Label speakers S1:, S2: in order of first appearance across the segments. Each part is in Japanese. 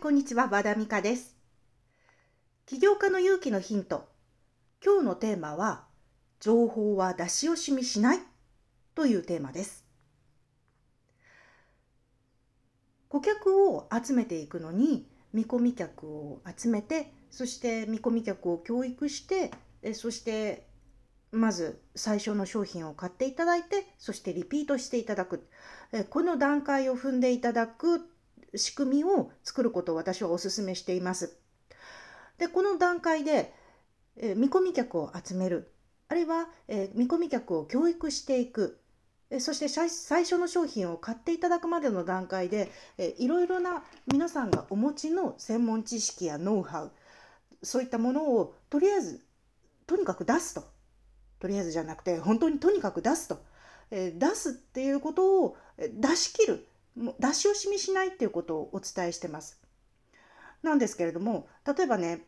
S1: こんにちは、和田美香です。起業家の勇気のヒント。今日のテーマは、情報は出し惜しみしないというテーマです。顧客を集めていくのに、見込み客を集めて、そして見込み客を教育して、そしてまず最初の商品を買っていただいて、そしてリピートしていただく。この段階を踏んでいただく仕組みを作ることを私はお勧めしています。で、この段階で、え見込み客を集める、あるいは、え見込み客を教育していく、えそして最初の商品を買っていただくまでの段階で、えいろいろな皆さんがお持ちの専門知識やノウハウ、そういったものをとりあえず、とにかく出すと。とりあえずじゃなくて、本当にとにかく出すと。え出すっていうことを出し切る。出し惜しみしないっていうことをお伝えしてます。なんですけれども例えばね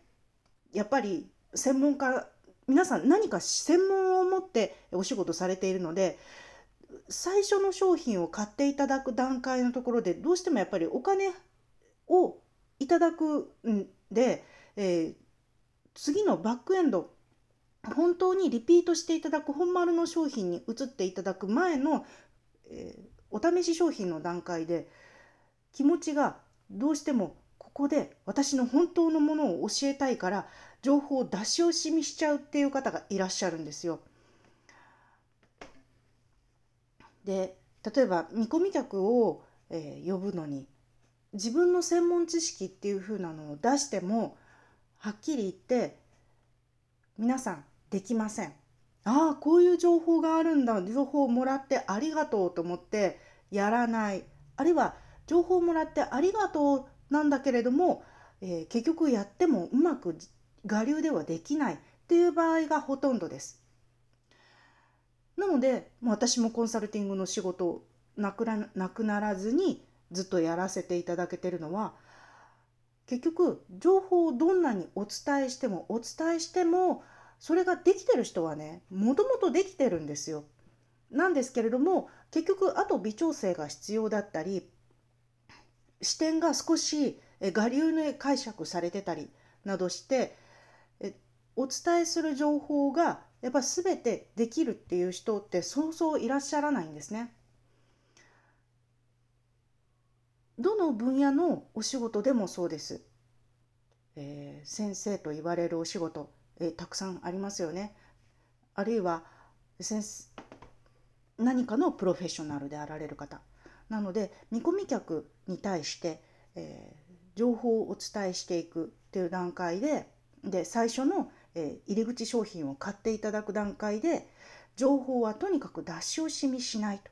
S1: やっぱり専門家皆さん何か専門を持ってお仕事されているので最初の商品を買っていただく段階のところでどうしてもやっぱりお金をいただくんで、えー、次のバックエンド本当にリピートしていただく本丸の商品に移っていただく前の、えー、お試し商品の段階で気持ちがどうしてもここで私の本当のものを教えたいから情報を出し惜しみしちゃうっていう方がいらっしゃるんですよ。で例えば見込み客を、えー、呼ぶのに自分の専門知識っていう風なのを出してもはっきり言って皆さんできません。ああこういう情報があるんだ。情報をもらってありがとうと思ってやらない。あるいは情報をもらってありがとうなんだけれども、えー、結局やってもうまく我流ではできない。っていう場合がほとんどです。なのでも私もコンサルティングの仕事なくななくならずにずっとやらせていただけてるのは結局情報をどんなにお伝えしてもお伝えしてもそれができてる人はねもともとできてるんですよ。なんですけれども結局あと微調整が必要だったり視点が少し我流に解釈されてたりなどしてお伝えする情報がやっぱ全てできるっていう人ってそうそういらっしゃらないんですね。どの分野のお仕事でもそうです。えー、先生と言われるお仕事えたくさんありますよね。あるいは何かのプロフェッショナルであられる方なので見込み客に対して、えー、情報をお伝えしていくっていう段階でで最初の、えー、入り口商品を買っていただく段階で情報はとにかく出し惜しみしないと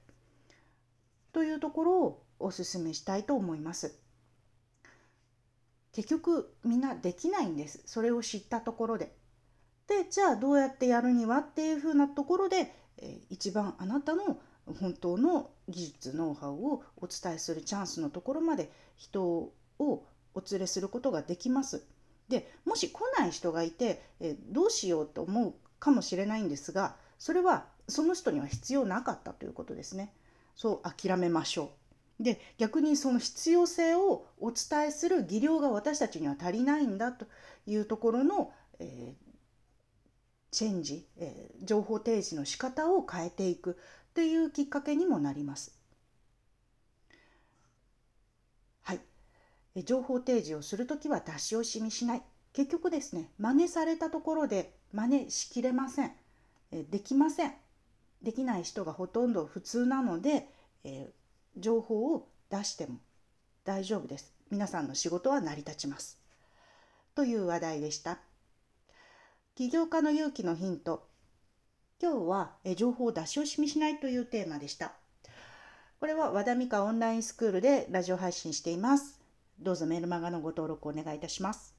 S1: というところをお勧めしたいと思います。結局みんなできないんですそれを知ったところででじゃあどうやってやるにはっていうふうなところで、えー、一番あなたの本当の技術ノウハウをお伝えするチャンスのところまで人をお連れすることができます。でもし来ない人がいて、えー、どうしようと思うかもしれないんですがそれはその人には必要なかったということですね。そう諦めましょう。で逆にその必要性をお伝えする技量が私たちには足りないんだというところの、えー、チェンジ、えー、情報提示の仕方を変えていくっていうきっかけにもなります。はい、え情報提示をする時は出し惜しみしない。結局ですね、真似されたところで真似しきれません。えできません。できない人がほとんど普通なので、えー、情報を出しても大丈夫です。皆さんの仕事は成り立ちます。という話題でした。起業家の勇気のヒント。今日は情報を出し惜しみしないというテーマでした。これは和田美香オンラインスクールでラジオ配信しています。どうぞメルマガのご登録お願いいたします。